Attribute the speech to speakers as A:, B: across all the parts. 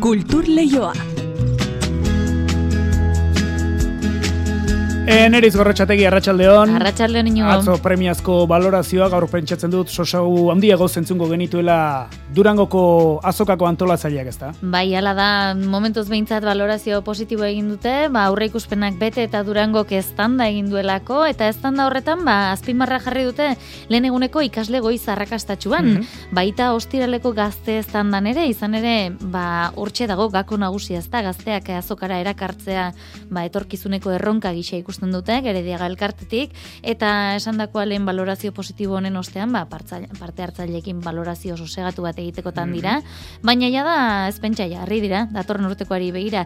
A: Cultur Leyoa. Leioa.
B: Eneriz gorrotxategi arratsaldeon.
C: Arratsaldeon inigo.
B: Atzo premiazko balorazioa gaur pentsatzen dut sosau handiago zentzungo genituela Durangoko azokako antolatzaileak ezta.
C: Bai, hala da, momentuz behintzat balorazio positibo egin dute, ba, aurre ikuspenak bete eta Durangok estanda egin duelako, eta estanda horretan, ba, azpimarra jarri dute, lehen eguneko ikasle goiz arrakastatxuan,
B: Mhm.
C: baita ostiraleko gazte estandan ere, izan ere, ba, hortxe dago gako nagusia ezta, gazteak azokara erakartzea, ba, etorkizuneko erronka gisa ikusten dute, gerediaga elkartetik, eta esandakoa lehen balorazio positibo honen ostean, ba, parte hartzaileekin balorazio sosegatu bat egitekotan dira, baina ja da ez pentsa jarri dira, datorren urtekoari begira,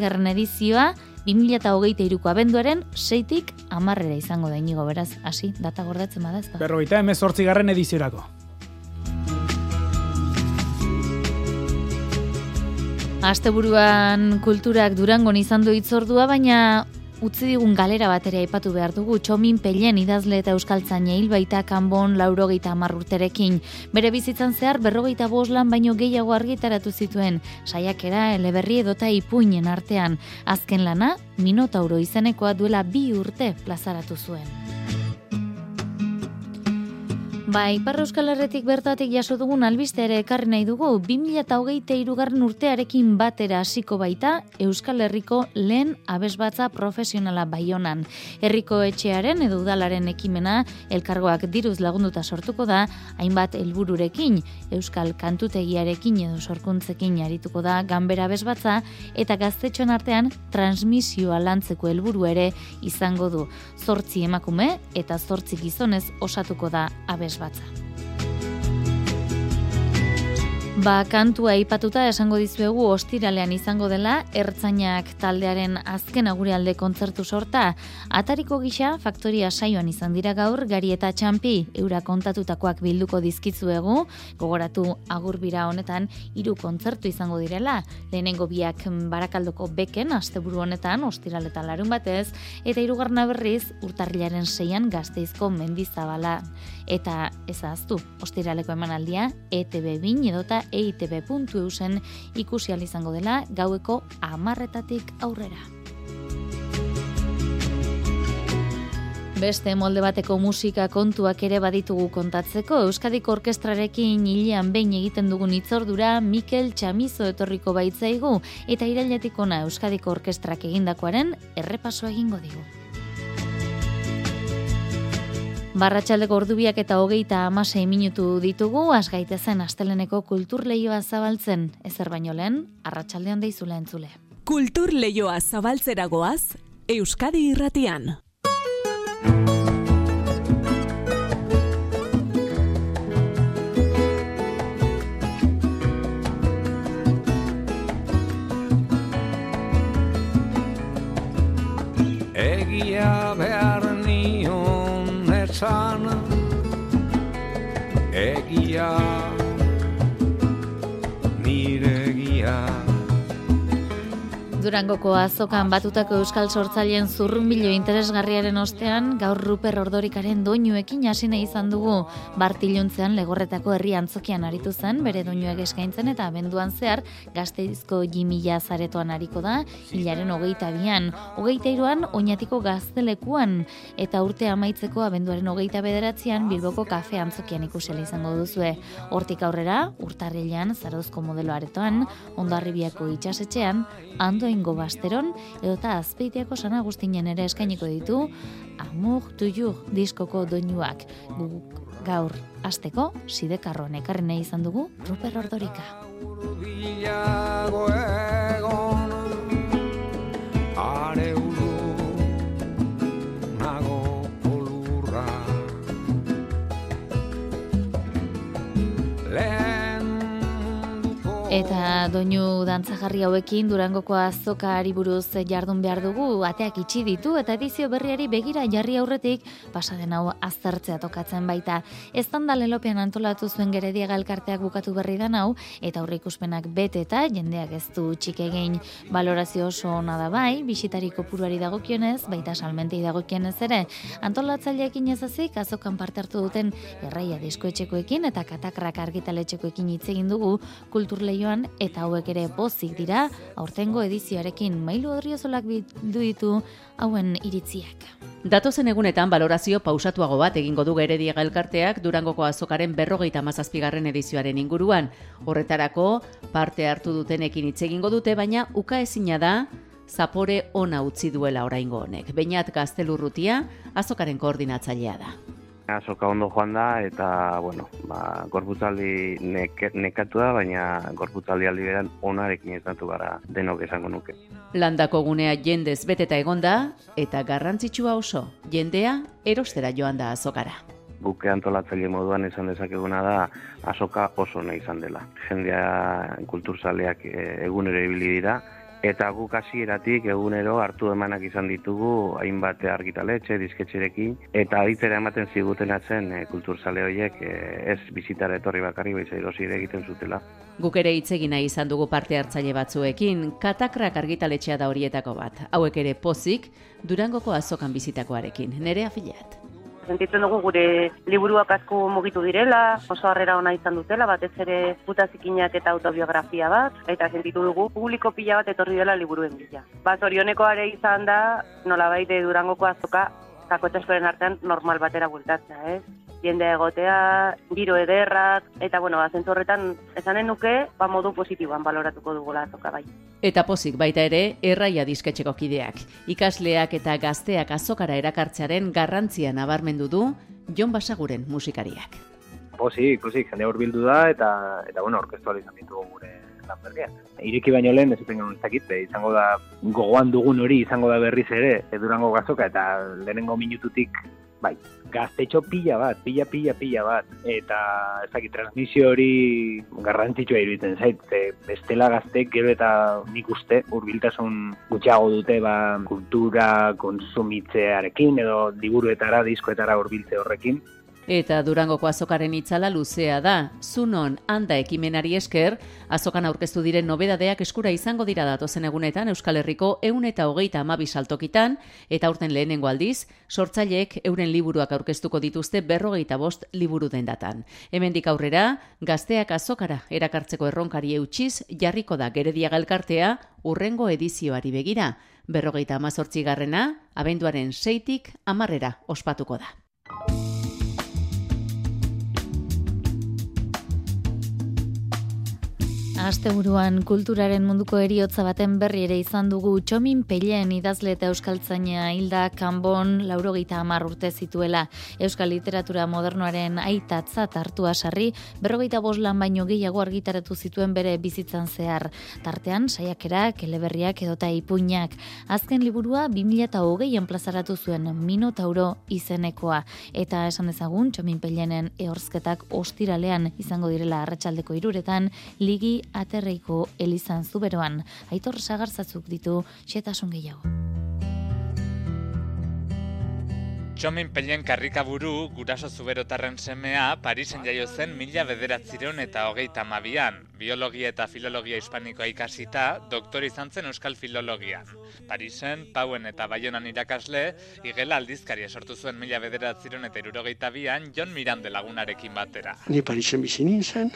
C: garren edizioa, 2008ko abenduaren seitik amarrera izango da inigo, beraz, hasi, data gordatzen bada ez da.
B: Berrogeita emezortzi garren ediziorako.
C: Asteburuan kulturak durangon izan du itzordua, baina utzi digun galera batera aipatu behar dugu. Txomin Pellen idazle eta euskaltzaina hil baita kanbon laurogeita hamar. Bere bizitzan zehar berrogeita boslan baino gehiago argitaratu zituen. Saiakera eleberri edota ipuinen artean. Azken lana, Minotauro izenekoa duela bi urte plazaratu zuen. Ba, Ipar Euskal Herretik bertatik jaso dugun albiste ere ekarri nahi dugu, 2008 garren urtearekin batera hasiko baita Euskal Herriko lehen abesbatza profesionala baionan. Herriko etxearen edo udalaren ekimena elkargoak diruz lagunduta sortuko da, hainbat helbururekin Euskal kantutegiarekin edo sorkuntzekin arituko da ganbera abesbatza eta gaztetxoen artean transmisioa lantzeko helburu ere izango du. Zortzi emakume eta zortzi gizonez osatuko da abesbatza batza. Ba, kantua aipatuta esango dizuegu ostiralean izango dela, ertzainak taldearen azken agurialde kontzertu sorta. Atariko gisa, faktoria saioan izan dira gaur, gari eta txampi, eura kontatutakoak bilduko dizkizuegu, gogoratu agurbira honetan, hiru kontzertu izango direla. Lehenengo biak barakaldoko beken, asteburu honetan, ostiral eta larun batez, eta hirugarna berriz, urtarrilaren seian gazteizko mendizabala. Eta ezaztu, ostiraleko emanaldia, ETB bin edota eitb.eusen ikusi izango dela gaueko amarretatik aurrera. Beste molde bateko musika kontuak ere baditugu kontatzeko, Euskadiko orkestrarekin hilean behin egiten dugun itzordura Mikel Txamizo etorriko baitzaigu eta irailetik ona Euskadiko orkestrak egindakoaren errepaso egingo digu. Barratxaldeko ordubiak eta hogeita amasei minutu ditugu, asgaitezen asteleneko kulturleioa zabaltzen, ezer baino lehen, arratsaldean deizula entzule.
A: Kultur Leioa zabaltzeragoaz, Euskadi irratian.
D: Egia behar esan Egia
C: Durangoko azokan batutako euskal sortzaileen zurrunbilo interesgarriaren ostean, gaur Ruper Ordorikaren doinuekin hasi nahi izan dugu. Bartiluntzean legorretako herri antzokian aritu zen, bere doinuek eskaintzen eta abenduan zehar gazteizko jimila zaretoan ariko da, hilaren hogeita bian, hogeita iruan oinatiko gaztelekuan, eta urte amaitzeko abenduaren hogeita bederatzean Bilboko kafe antzokian ikusela izango duzue. Hortik aurrera, urtarrilean, zarozko modelo aretoan, ondarribiako itxasetxean, andoengo basteron, edota azpeitiako San Agustinen ere eskainiko ditu, Amour Toujours diskoko doinuak. Gaur asteko sidekarroan ekarri nahi izan dugu Ruper Ordorika. Eta doinu dantzagarri hauekin Durangoko azokari buruz jardun behar dugu, ateak itxi ditu eta edizio berriari begira jarri aurretik pasaden hau aztertzea tokatzen baita. Ez da lelopean antolatu zuen gerediaga elkarteak bukatu berri dan hau, eta aurre ikuspenak bete eta jendeak ez du txik egin. Valorazio oso ona da bai, bisitari kopuruari dagokionez, baita salmentei dagokionez ere, antolatzaileekin ezazik azokan parte hartu duten erraia diskoetxekoekin eta katakrak argitaletxekoekin hitz egin dugu. Kulturleio leioan eta hauek ere pozik dira aurtengo edizioarekin mailu odriozolak bildu ditu hauen iritziak.
E: Datozen egunetan balorazio pausatuago bat egingo du Gerediaga elkarteak Durangoko azokaren berrogeita mazazpigarren edizioaren inguruan. Horretarako parte hartu dutenekin hitz egingo dute, baina uka ezina da zapore ona utzi duela oraingo honek. Beinat gaztelurrutia azokaren koordinatzailea da.
F: Azoka ondo joan da eta, bueno, ba, gorputzaldi neke, nekatu da, baina gorputzaldi aldi beran onarekin ezatu gara denok esango nuke.
E: Landako gunea jendez beteta egonda eta garrantzitsua oso, jendea erostera joan da azokara.
F: Buke antolatzaile moduan esan dezakeguna da azoka oso nahi izan dela. Jendea kulturzaleak eh, egunero ibili dira, Eta guk hasieratik egunero hartu emanak izan ditugu hainbat argitaletxe, disketxerekin, eta aditzera ematen ziguten atzen e, kulturzale horiek e, ez bizitara etorri bakarri baiz erosi ere egiten zutela.
E: Guk ere hitz egin nahi izan dugu parte hartzaile batzuekin, katakrak argitaletxea da horietako bat. Hauek ere pozik, Durangoko azokan bizitakoarekin. Nere afilat.
G: Sentitzen dugu gure liburuak asko mugitu direla, oso harrera ona izan dutela, batez ere puta zikinak eta autobiografia bat, eta sentitu dugu publiko pila bat etorri dela liburuen bila. Ba, zorioneko are izan da, nolabait de durangoko azoka, zakoetasuaren artean normal batera bultatzea, ez? Jende egotea, giro ederrak, eta bueno, azentzu horretan esanen nuke, ba modu positiboan baloratuko dugula azoka bai.
E: Eta pozik baita ere, erraia disketxeko kideak. Ikasleak eta gazteak azokara erakartzearen garrantzia nabarmendu du Jon Basaguren musikariak.
H: Pozik, pozik, jende hurbildu da eta eta bueno, orkestual izan ditugu gure lan berriak. Ireki baino lehen ez zuten ez dakit, be, izango da gogoan dugun hori izango da berriz ere, e, durango gazoka eta lehenengo minututik bai, gaztetxo pila bat, pila, pila, pila bat, eta ez dakit, transmisio hori garrantzitsua iruditzen zait, ze bestela gaztek gero eta nik uste hurbiltasun gutxiago dute ba, kultura konsumitzearekin edo liburuetara, diskoetara hurbiltze horrekin,
E: Eta Durangoko azokaren itzala luzea da. Zunon handa ekimenari esker, azokan aurkeztu diren nobedadeak eskura izango dira datozen egunetan Euskal Herriko eun eta hogeita amabi saltokitan, eta urten lehenengo aldiz, sortzaileek euren liburuak aurkeztuko dituzte berrogeita bost liburu dendatan. Hemendik aurrera, gazteak azokara erakartzeko erronkari eutxiz, jarriko da gerediaga elkartea urrengo edizioari begira. Berrogeita amazortzi garrena, abenduaren seitik amarrera ospatuko da.
C: Asteburuan kulturaren munduko eriotza baten berri ere izan dugu Txomin Pellen idazle eta euskaltzaina hilda Kanbon laurogeita hamar urte zituela euskal literatura modernoaren aitatzat hartua sarri berrogeita boslan baino gehiago argitaratu zituen bere bizitzan zehar. Tartean saiakerak, eleberriak edota ipuinak. Azken liburua 2008an plazaratu zuen Minotauro izenekoa. Eta esan dezagun Txomin Pellenen ehorzketak ostiralean izango direla arratsaldeko iruretan ligi aterreiko elizan zuberoan, aitor sagarzatzuk ditu xetasun gehiago.
I: Txomin Pellen karrikaburu guraso zuberotarren semea Parisen jaio zen mila bederatzireun eta hogeita mabian. Biologia eta filologia hispanikoa ikasita, doktor izan zen euskal filologian. Parisen, Pauen eta Baionan irakasle, igela aldizkaria sortu zuen mila bederatzireun eta irurogeita bian, Jon Mirande lagunarekin batera.
J: Ni Parisen bizi nintzen,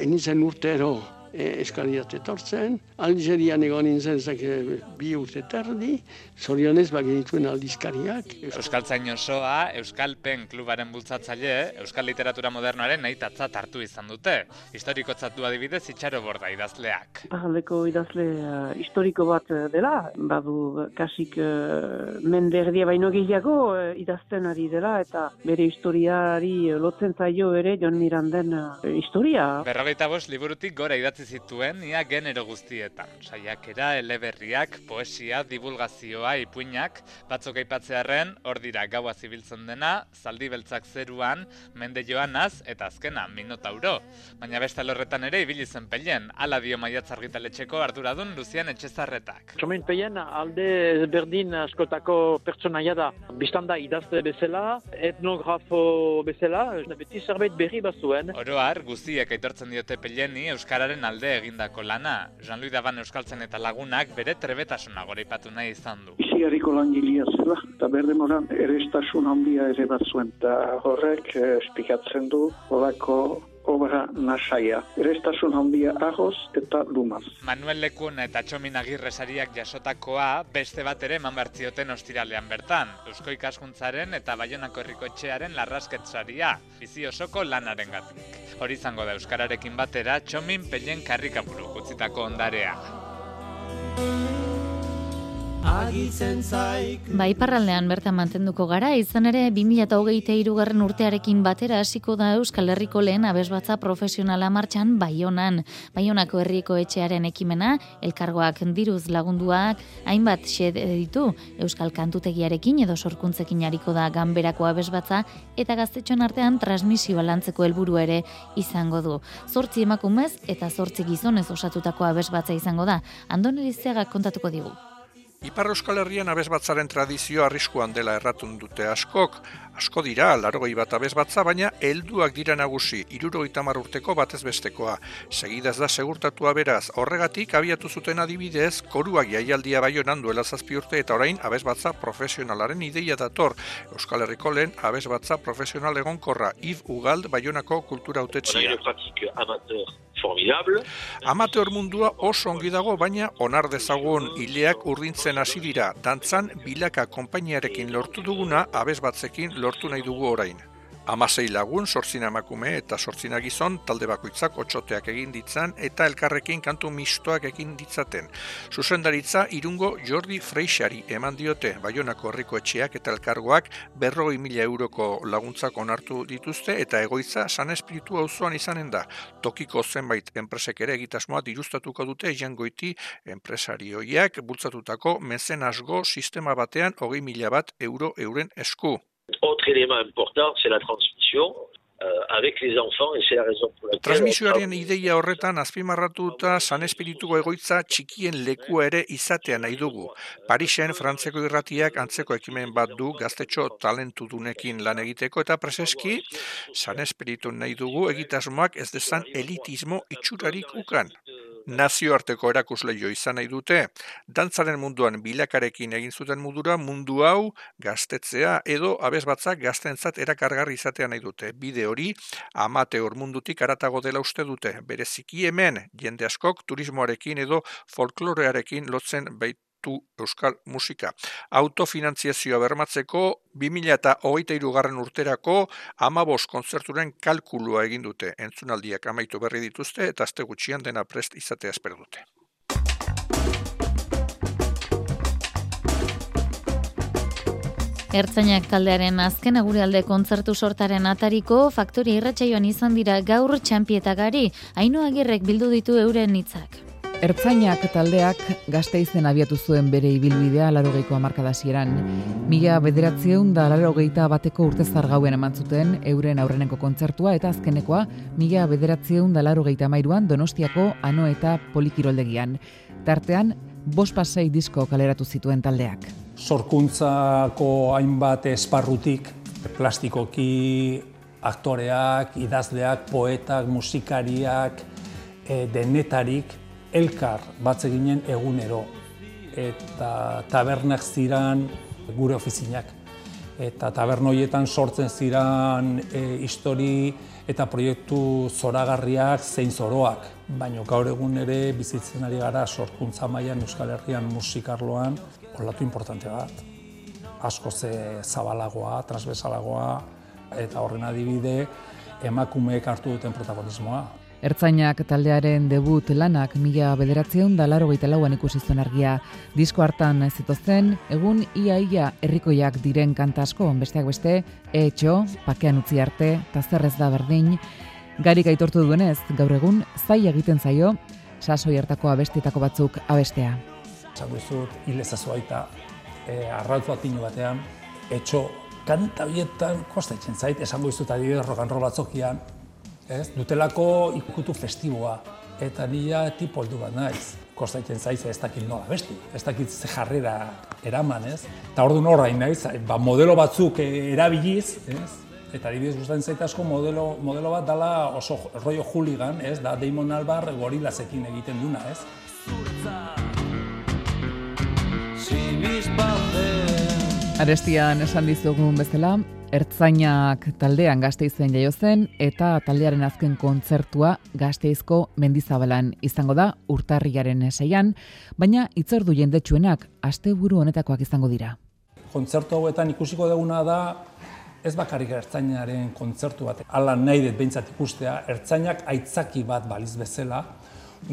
J: enintzen urtero e, eskaliat etortzen, Algerian egon nintzen zake bi urte terdi, zorionez bagenituen aldizkariak.
I: Euskaltzain osoa, Euskalpen klubaren bultzatzaile, Euskal literatura modernoaren nahi tatzat hartu izan dute. Historikotzat du adibidez itxaro borda idazleak.
K: Paraldeko idazle uh, historiko bat uh, dela, badu kasik uh, mende erdia baino gehiago uh, idazten ari dela, eta bere historiari lotzen zaio ere Jon Miranden uh, historia.
I: Berrogeita bost liburutik gora idatzi zituen ia genero guztietan. Saiakera, eleberriak, poesia, divulgazioa, ipuinak, batzuk aipatzearren, hor dira gaua zibiltzen dena, zaldi beltzak zeruan, mende joanaz, eta azkena, minotauro. Baina beste lorretan ere ibili zen pellen, ala dio maiatz argitaletxeko arduradun Luzian Etxezarretak.
L: Txomin peien alde berdin askotako pertsonaia da. Bistan da idazte bezala, etnografo bezala, beti zerbait berri bazuen.
I: Oroar, guziek aitortzen diote pelleni Euskararen alde egindako lana. Jean-Louis Daban Euskaltzen eta lagunak bere trebetasuna goreipatu nahi izan du.
J: Izigarriko langilia zela, eta berdemoran erestasun handia ere bat zuen. Eta horrek eh, espikatzen du, horako obra nasaia. Erestasun handia ahoz eta lumaz.
I: Manuel Lekun eta Txomin Agirre sariak jasotakoa beste bat ere eman bertzioten ostiralean bertan. Eusko ikaskuntzaren eta Baionako herriko etxearen larrasket saria, bizi osoko lanaren gatik. Hori izango da Euskararekin batera Txomin Pellen karrikaburu utzitako ondarea.
C: Bai parraldean bertan mantenduko gara, izan ere 2008 garren urtearekin batera hasiko da Euskal Herriko lehen abesbatza profesionala martxan Baionan. Baionako herriko etxearen ekimena, elkargoak diruz lagunduak, hainbat xed ditu Euskal Kantutegiarekin edo sorkuntzekin hariko da ganberako abesbatza eta gaztetxon artean transmisioa lantzeko helburu ere izango du. Zortzi emakumez eta zortzi gizonez osatutako abesbatza izango da. Andon Elizeagak kontatuko digu.
M: Ipar Euskal Herrian abesbatzaren tradizio arriskuan dela erratun dute askok. Asko dira, larogei bat abesbatza, baina helduak dira nagusi, irurogei tamar urteko batez bestekoa. Segidaz da segurtatua beraz, horregatik abiatu zuten adibidez, koruak jaialdia baionan duela zazpi urte eta orain abesbatza profesionalaren ideia dator. Euskal Herriko lehen abesbatza profesional egonkorra, Yves Ugald baionako kultura autetxia. Amateur mundua oso ongi dago, baina onar dezagun hileak urdintzen hasi dira. Dantzan bilaka konpainiarekin lortu duguna abez batzekin lortu nahi dugu orain. Amasei lagun, sortzina emakume eta sortzina gizon, talde bakoitzak otxoteak egin ditzan eta elkarrekin kantu mistoak egin ditzaten. Zuzendaritza irungo Jordi Freixari eman diote, Baionako herriko etxeak eta elkargoak berrogei mila euroko laguntzak onartu dituzte eta egoitza san espiritu auzoan izanen da. Tokiko zenbait enpresek ere egitasmoa dirustatuko dute jangoiti enpresarioiak bultzatutako mezenasgo sistema batean hogei mila bat euro euren esku.
N: Autre élément important, c'est la transmission avec les enfants et c'est la raison pour laquelle...
M: Transmisioaren ideia horretan azpimarratuta San Espirituko egoitza txikien lekua ere izatea nahi dugu. Parisen Frantzeko irratiak antzeko ekimen bat du gaztetxo talentudunekin lan egiteko eta preseski San Espiritu nahi dugu egitasmoak ez dezan elitismo itxurarik ukan. Nazioarteko erakusleio izan nahi dute, dantzaren munduan bilakarekin egin zuten mundura mundu hau gaztetzea edo abesbatzak gaztentzat erakargarri izatea nahi dute. Bide hori amateur mundutik aratago dela uste dute. Bereziki hemen jende askok turismoarekin edo folklorearekin lotzen bait euskal musika. Autofinantziazioa bermatzeko 2023 garren urterako amabos kontzerturen kalkulua egin dute. Entzunaldiak amaitu berri dituzte eta azte gutxian dena prest izatea espero dute.
C: Ertzainak taldearen azken aguralde kontzertu sortaren atariko faktori irratsaioan izan dira gaur txampietagari, haino agirrek bildu ditu euren hitzak.
O: Ertzainak taldeak gazteizen abiatu zuen bere ibilbidea larogeiko amarkadasieran. Mila bederatzieun da larogeita bateko urtezar gauen eman zuten euren aurreneko kontzertua eta azkenekoa mila bederatzieun da larogeita mairuan donostiako ano eta polikiroldegian. Tartean, bos pasei disko kaleratu zituen taldeak.
P: Sorkuntzako hainbat esparrutik, plastikoki aktoreak, idazleak, poetak, musikariak, e, denetarik, elkar batze ginen egunero eta tabernak ziran gure ofizinak. Eta tabernoietan sortzen ziran e, histori eta proiektu zoragarriak zein zoroak. Baina gaur egun ere bizitzen ari gara sorkuntza mailan Euskal Herrian musikarloan olatu importante bat. Asko ze zabalagoa, transversalagoa eta horren adibide emakumeek hartu duten protagonismoa.
O: Ertzainak taldearen debut lanak mila bederatzeun da laro lauan ikusi zuen argia. Disko hartan zituzten, egun ia-ia herrikoiak diren kantasko, besteak beste, etxo, pakean utzi arte, tazerrez da berdin, garik aitortu duenez, gaur egun, zai egiten zaio, sasoi hartako abestietako batzuk abestea.
P: Zago izut, hilezazua eta e, arrautu atinu batean, etxo, kanta bietan, kosta zait, esango izut adibidez rock and roll batzokian, ez? Dutelako ikutu festiboa eta nila tipo heldu bat naiz. Kostaiten zaiz ez dakit nola besti, ez dakit ze jarrera eraman, ez? Eta ordu orain naiz, ba, modelo batzuk erabiliz, ez? Eta adibidez gustatzen zait asko modelo, modelo bat dala oso rollo hooligan, ez? Da Damon Albar gorilasekin egiten duna, ez?
O: Arestian esan dizugun bezala, Ertzainak taldean gazteizen jaio zen eta taldearen azken kontzertua gazteizko mendizabalan izango da urtarriaren eseian, baina itzordu jendetsuenak asteburu honetakoak izango dira.
P: Kontzertu hauetan ikusiko duguna da ez bakarrik ertzainaren kontzertu bat. Hala nahi dut behintzat ikustea, ertzainak aitzaki bat baliz bezala,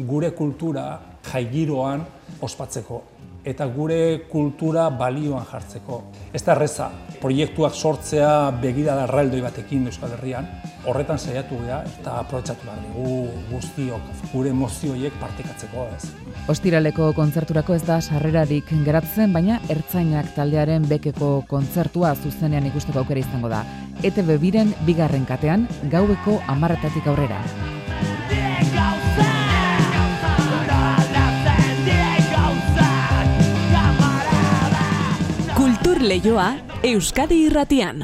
P: gure kultura jaigiroan ospatzeko eta gure kultura balioan jartzeko. Ez da erreza, proiektuak sortzea begira da erraldoi batekin Euskal Herrian, horretan saiatu gea eta aprobetsatu behar dugu guztiok gure emozioiek partekatzeko ez.
O: Ostiraleko kontzerturako ez da sarrerarik geratzen, baina ertzainak taldearen bekeko kontzertua zuzenean ikusteko aukera izango da. ETV biren bigarren katean, gaueko amarretatik aurrera.
A: Leioa Euskadi Irratian.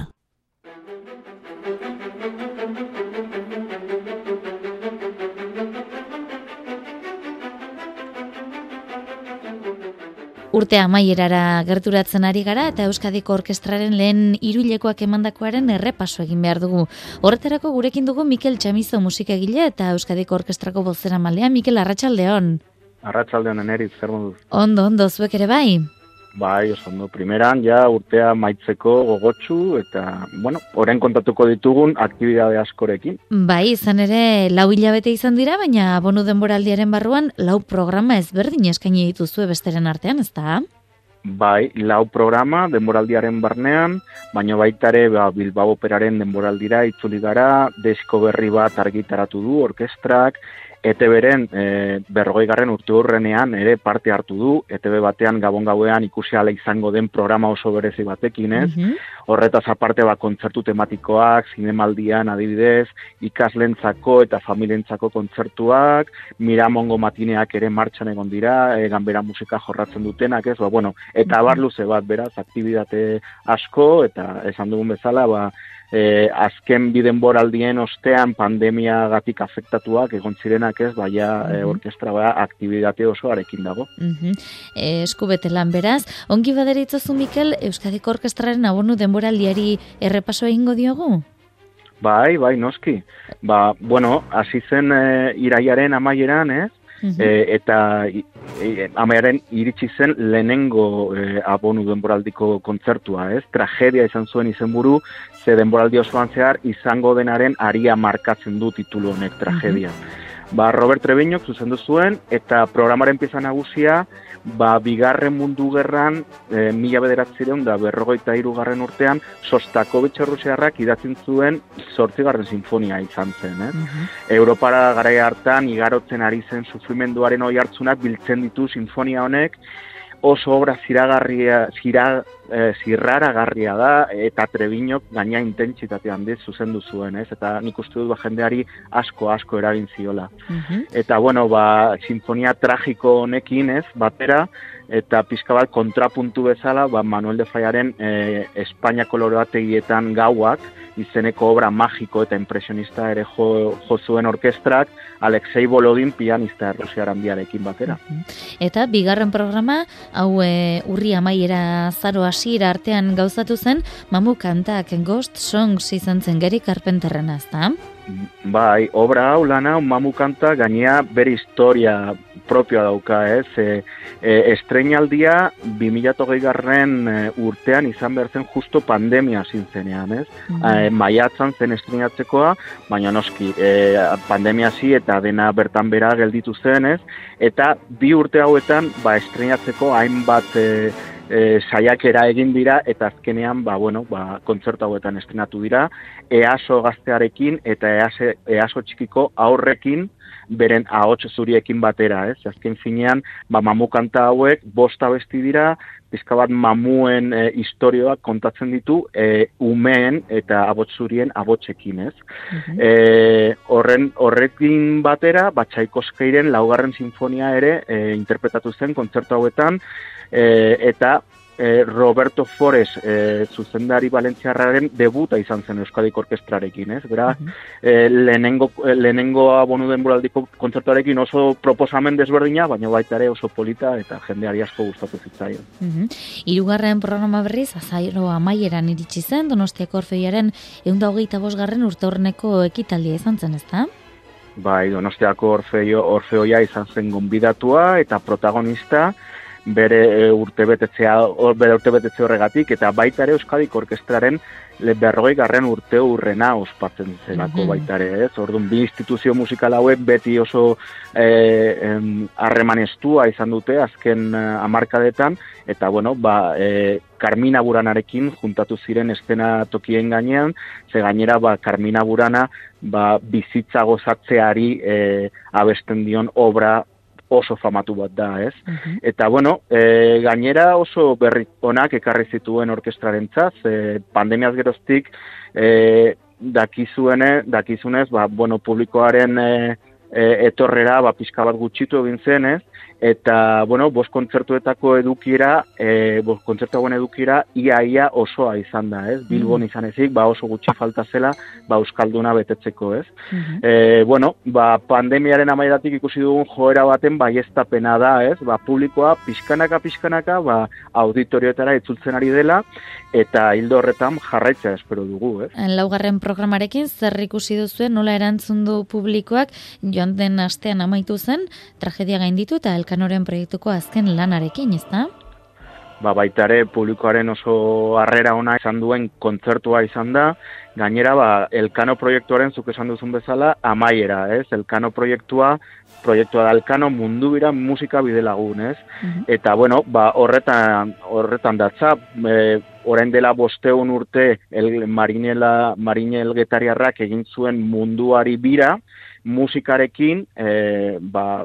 C: Urte amaierara gerturatzen ari gara eta Euskadiko Orkestraren lehen iruilekoak emandakoaren errepaso egin behar dugu. Horretarako gurekin dugu Mikel Txamizo musikagile eta Euskadiko Orkestrako bozera malea Mikel Arratsaldeon.
Q: Arratsaldean eneritz, zer moduz?
C: Ondo, ondo, zuek ere bai?
Q: Bai, oso ondo. Primeran, ja urtea maitzeko gogotsu eta, bueno, orain kontatuko ditugun aktibidade askorekin.
C: Bai, izan ere lau hilabete izan dira, baina bonu denboraldiaren barruan lau programa ezberdin eskaini dituzue besteren artean, ezta?
Q: Bai, lau programa denboraldiaren barnean, baina baita ere ba, Bilbao operaren denboraldira itzuli gara, desko berri bat argitaratu du orkestrak, ETB-ren e, berrogei garren urte hurrenean ere parte hartu du, ETB batean gabon gauean ikusi ala izango den programa oso berezi batekin, ez? Horretaz aparte ba, kontzertu tematikoak, zinemaldian adibidez, ikaslentzako eta familientzako kontzertuak, miramongo matineak ere martxan egon dira, e, ganbera musika jorratzen dutenak, ez? Ba, bueno, eta bar luze bat, beraz, aktibidate asko, eta esan dugun bezala, ba, e, azken bidenboraldien ostean pandemiagatik afektatuak egon zirenak ez, baina e, orkestra ba, aktibidate oso arekin dago.
C: Mhm. E, eskubete lan beraz, ongi baderitzozu Mikel, Euskadiko Orkestraren abonu denboraldiari errepaso egingo diogu?
Q: Bai, bai, noski. Ba, bueno, hasi zen e, iraiaren amaieran, ez? E, eta e, amaiaren iritsi zen lehenengo e, abonu denboraldiko kontzertua, ez? Tragedia izan zuen izenburu, ze denboraldi osoan zehar izango denaren aria markatzen du titulu honek tragedia. Ba, Robert Treviñok zuzendu zuen eta programaren pieza nagusia ba, bigarren mundu gerran e, mila bederatzireun da berrogeita hirugarren urtean Sostakovich Errusiarrak idatzen zuen zortzigarren sinfonia izan zen. Eh? Europara garaia hartan igarotzen ari zen sufrimenduaren oi hartzunak biltzen ditu sinfonia honek oso obra ziragarria, zira, eh, zirraragarria da eta Treviñok gaina intentsitate handiz zuzendu zuen, ez? Eta nik uste dut ba, jendeari asko asko eragin ziola. Eta bueno, ba, sinfonia tragiko honekin, ez, batera, eta pizka bat kontrapuntu bezala, ba, Manuel de Fallaren e, Espainia kolorategietan gauak, izeneko obra magiko eta impresionista ere jo, jo zuen orkestrak, Alexei Bolodin pianista errusiaran biarekin batera.
C: Eta bigarren programa, hau e, urri amaiera zaro hasiera artean gauzatu zen, mamu kantak Ghost Songs izan zen Gary Carpenterrena, ezta?
Q: Bai, obra hau lana mamu kanta gainea bere historia propioa dauka, ez? E, e, estreinaldia 2008 garren e, urtean izan behar zen justo pandemia hasi zenean, ez? E, maiatzan zen estrenatzekoa, baina noski, e, pandemia hasi eta dena bertan bera gelditu zen, ez? Eta bi urte hauetan, ba, estrenatzeko hainbat e, e, saiakera egin dira eta azkenean ba, bueno, ba, kontzertu hauetan estrenatu dira EASO gaztearekin eta EASO, EASO txikiko aurrekin beren ahots zuriekin batera, ez? Azken finean, ba, mamu kanta hauek bosta besti dira, pizka bat mamuen e, historioak kontatzen ditu e, umeen eta abots zurien abotsekin, ez? E, horren horrekin batera, ba, Tchaikovskyiren laugarren sinfonia ere e, interpretatu zen kontzertu hauetan, e, eta e, Roberto Forez e, zuzendari Valentziarraren debuta izan zen Euskadik Orkestrarekin, ez? Bera, e, lehenengo, e, lehenengoa bonu denboraldiko kontzertuarekin oso proposamen desberdina, baina baita ere oso polita eta jendeari asko gustatu zitzaion.
C: Mhm. Hirugarren programa berriz, azairo amaieran iritsi zen, Donostiako Orfeiaren eunda hogeita bosgarren urte horneko ekitaldia izan zen, ezta?
Q: Bai, Donostiako Orfeio, Orfeoia izan zen gonbidatua eta protagonista, bere e, urtebetetzea bere urtebetetze horregatik eta baita ere Euskadik Orkestraren le berrogei garren urte urrena ospatzen zelako
R: Mhm.
Q: baita ere, ez? Orduan bi instituzio musikal hauek beti oso eh, em, harreman estua izan dute azken eh, hamarkadetan eta bueno, ba, eh, Carmina Buranarekin juntatu ziren estena tokien gainean, ze gainera ba, Carmina Burana ba, bizitza gozatzeari eh, abesten dion obra oso famatu bat da, ez? Eta, bueno, e, gainera oso berri onak ekarri zituen orkestrarentzat, e, pandemiaz geroztik e, dakizuene, dakizunez, ba, bueno, publikoaren e, e, etorrera ba, pixka bat gutxitu egin zen, ez? Eta, bueno, bost kontzertuetako edukira, e, bost kontzertu hauen edukira, ia-ia osoa izan da, ez? Bilbon izan ezik, ba, oso gutxi falta zela, ba, Euskalduna betetzeko, ez? E, bueno, ba, pandemiaren amaidatik ikusi dugun joera baten baiestapena da, ez? Ba, publikoa pixkanaka pixkanaka ba, auditorioetara itzultzen ari dela eta hildo horretan jarraitza espero dugu, ez?
C: Laugarren programarekin zer ikusi duzuen nola erantzun du publikoak joan den astean amaitu zen tragedia gainditu eta Elkanoren proiektuko azken lanarekin, ezta?
Q: ba, baita ere publikoaren oso harrera ona izan duen kontzertua izan da, gainera ba, Elkano proiektuaren zuk esan duzun bezala amaiera, ez? Elkano proiektua, proiektua da Elkano mundu bira musika bidelagun, ez? Eta bueno, ba, horretan horretan datza, e, orain dela bosteun urte el marinela marinel getariarrak egin zuen munduari bira, musikarekin e, ba,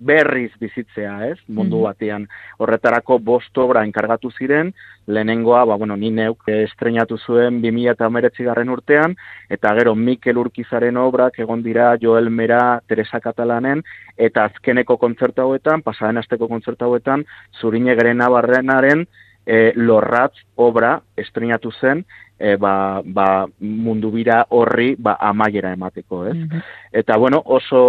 Q: berriz bizitzea, ez? Mundu
R: Mhm.
Q: batean. Horretarako bost obra enkargatu ziren, lehenengoa, ba, bueno, ni neuk estrenatu zuen 2019 garren urtean, eta gero Mikel Urkizaren obrak egon dira Joel Mera, Teresa Katalanen, eta azkeneko kontzertu hauetan, pasaren asteko kontzertu hauetan, Zurine Gerena Barrenaren e, lorratz obra estrenatu zen, e, ba, ba, mundu bira horri ba, amaiera emateko, ez? Eta bueno, oso,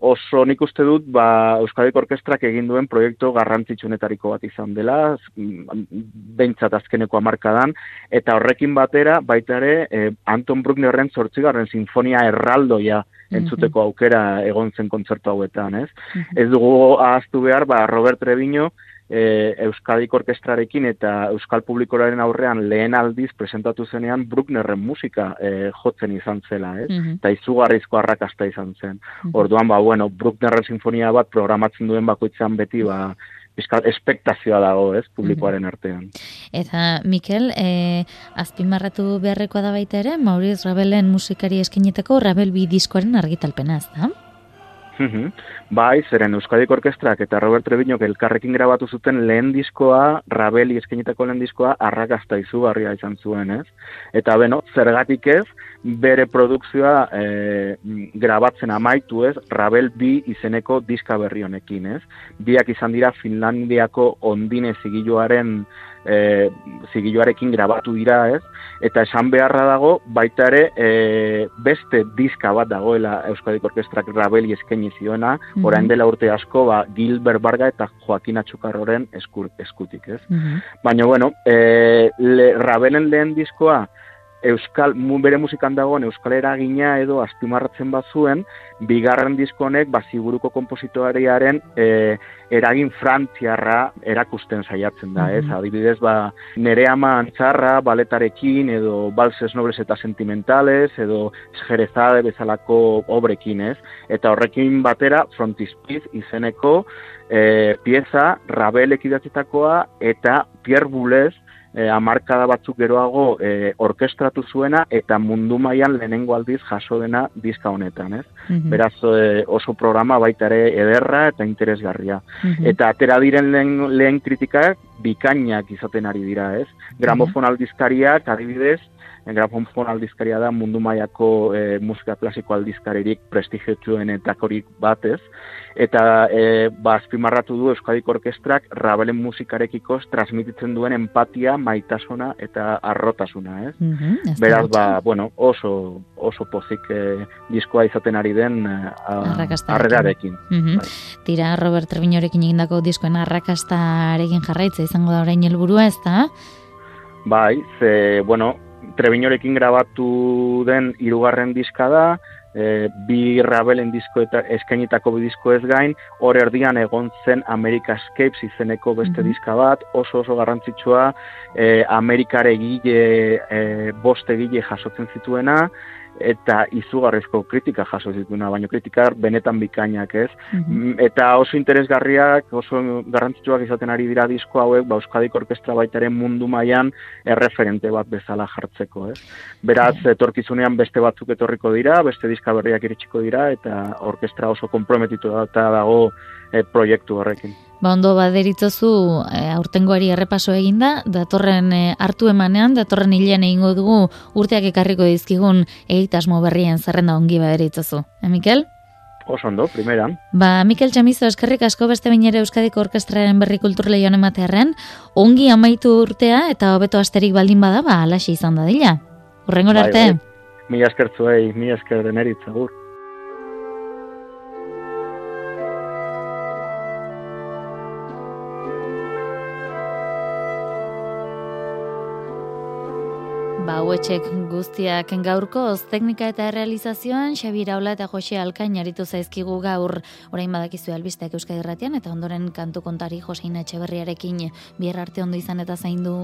Q: oso nik uste dut ba, Euskadiko Orkestrak egin duen proiektu garrantzitsunetariko bat izan dela, behintzat azkeneko hamarkadan, eta horrekin batera baita ere eh, Anton Brucknerren zortzigarren sinfonia erraldoia entzuteko aukera egon zen kontzertu hauetan, ez? Ez dugu ahaztu behar, ba, Robert Treviño, e, Euskadik Orkestrarekin eta Euskal Publikoaren aurrean lehen aldiz presentatu zenean Brucknerren musika e, jotzen izan zela, ez?
R: Mhm.
Q: Eta izugarrizko arrakasta izan zen.
R: Mhm.
Q: Orduan, ba, bueno, Brucknerren sinfonia bat programatzen duen bakoitzean beti, ba, pixka, espektazioa dago, ez, publikoaren artean.
C: Eta Mikel, e, azpimarratu beharrekoa da baita ere, Mauriz Rabelen musikari eskinetako Rabel bi diskoaren argitalpena, ez da?
Q: Mhm. Bai, zeren Euskadik Orkestrak eta Robert Treviñok elkarrekin grabatu zuten lehen diskoa, Rabeli eskenitako lehen diskoa, arrakasta izugarria izan zuen, ez? Eta beno, zergatik ez, bere produkzioa e, grabatzen amaitu ez, Rabel bi izeneko diska berri honekin, ez? Biak izan dira Finlandiako ondine zigiluaren e, zigiluarekin grabatu dira, ez? Eta esan beharra dago, baita ere, e, beste diska bat dagoela Euskadik Orkestrak Rabeli eskaini ziona,
R: Mhm.
Q: orain dela urte asko, ba, Gilbert Barga eta Joaquin Atxukarroren eskur, eskutik, ez? Baina, bueno, e, le, Rabelen lehen diskoa, Euskal, bere musikan dagoen Euskal eragina edo azpimarratzen bazuen, bigarren disko honek baziburuko kompositoariaren e, eragin frantziarra erakusten saiatzen da, ez? Adibidez, ba, nere ama antzarra, baletarekin, edo balses nobles eta sentimentales, edo jerezade bezalako obrekin, ez? Eta horrekin batera, frontispiz izeneko e, pieza, Rabelek idatzitakoa, eta Pierre Boulez, e, amarkada batzuk geroago e, orkestratu zuena eta mundu mailan lehenengo aldiz jaso dena diska honetan, ez?
R: Mhm.
Q: Beraz e, oso programa baita ere ederra eta interesgarria.
R: Mhm.
Q: Eta atera diren lehen, lehen kritikak bikainak izaten ari dira, ez? Gramofon aldizkariak, adibidez, gramofon aldizkaria da mundu mailako e, musika klasiko aldizkaririk prestigiotsuenetakorik batez, eta e, ba, azpimarratu du Euskadiko Orkestrak Rabelen musikarekiko transmititzen duen empatia, maitasuna eta arrotasuna, ez?
C: Mhm, ez da
Q: Beraz, ba, bueno, oso, oso pozik e, diskoa izaten ari den a-
C: Arrakastarekin.
Q: harrerarekin.
C: Mhm.
Q: Bai.
C: Tira Robert Trebinorekin egindako diskoen arrakastarekin jarraitza izango da orain helburua, ez da?
Q: Bai, ze, bueno, Trebinorekin grabatu den hirugarren diska da, e, bi Rabelen disko eta eskainitako bi disko ez gain, hor erdian egon zen America Escapes izeneko beste
R: Mhm.
Q: diska bat, oso oso garrantzitsua, e, Amerikar egile, e, bost egile jasotzen zituena, eta izugarrizko kritika jaso zituena, baina kritika benetan bikainak ez. Mm, Eta oso interesgarriak, oso garrantzitsuak izaten ari dira disko hauek, ba, Euskadiko Orkestra baitaren mundu mailan erreferente bat bezala jartzeko, ez? Beraz, etorkizunean beste batzuk etorriko dira, beste diska berriak iritsiko dira, eta orkestra oso komprometitu dago e, proiektu horrekin.
C: Ba ondo baderitzozu e, aurtengoari errepaso eginda, datorren e, hartu emanean, datorren hilean egingo dugu urteak ekarriko dizkigun egitasmo berrien zerrenda ongi baderitzozu. E, Mikel?
Q: Oso ondo, primeran.
C: Ba, Mikel Txamizo, eskerrik asko beste bain ere Euskadiko Orkestraren berri kultur lehioan ematearen, ongi amaitu urtea eta hobeto asterik baldin bada, ba, alaxe izan dadila. Urrengor
Q: Bai,
C: arte.
Q: bai. Mila esker zuei, mila esker deneritza gur.
C: Hauetxek guztiak gaurkoz teknika eta realizazioan Xabi Iraola eta Jose Alkain aritu zaizkigu gaur orain badakizu albisteak Euskadi Irratian eta ondoren kantu kontari Joseina Etxeberriarekin bihar arte ondo izan eta zaindu.